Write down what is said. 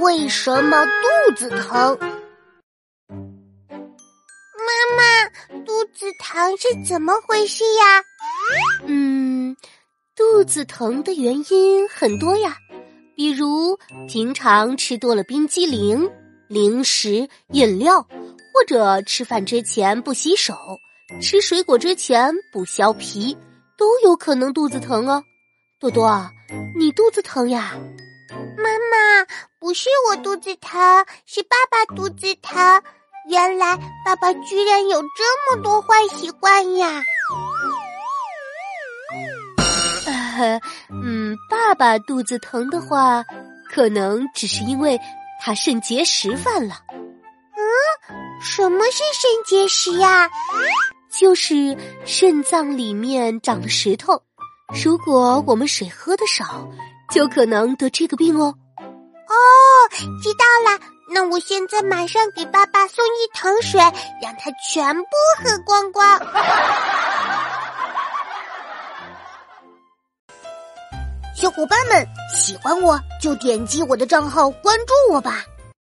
为什么肚子疼？妈妈，肚子疼是怎么回事呀？嗯，肚子疼的原因很多呀，比如平常吃多了冰激凌、零食、饮料，或者吃饭之前不洗手，吃水果之前不削皮，都有可能肚子疼哦。多多，你肚子疼呀？是我肚子疼，是爸爸肚子疼。原来爸爸居然有这么多坏习惯呀！呃，嗯，爸爸肚子疼的话，可能只是因为他肾结石犯了。嗯，什么是肾结石呀？就是肾脏里面长了石头。如果我们水喝的少，就可能得这个病哦。哦，知道了。那我现在马上给爸爸送一桶水，让他全部喝光光。小伙伴们，喜欢我就点击我的账号关注我吧。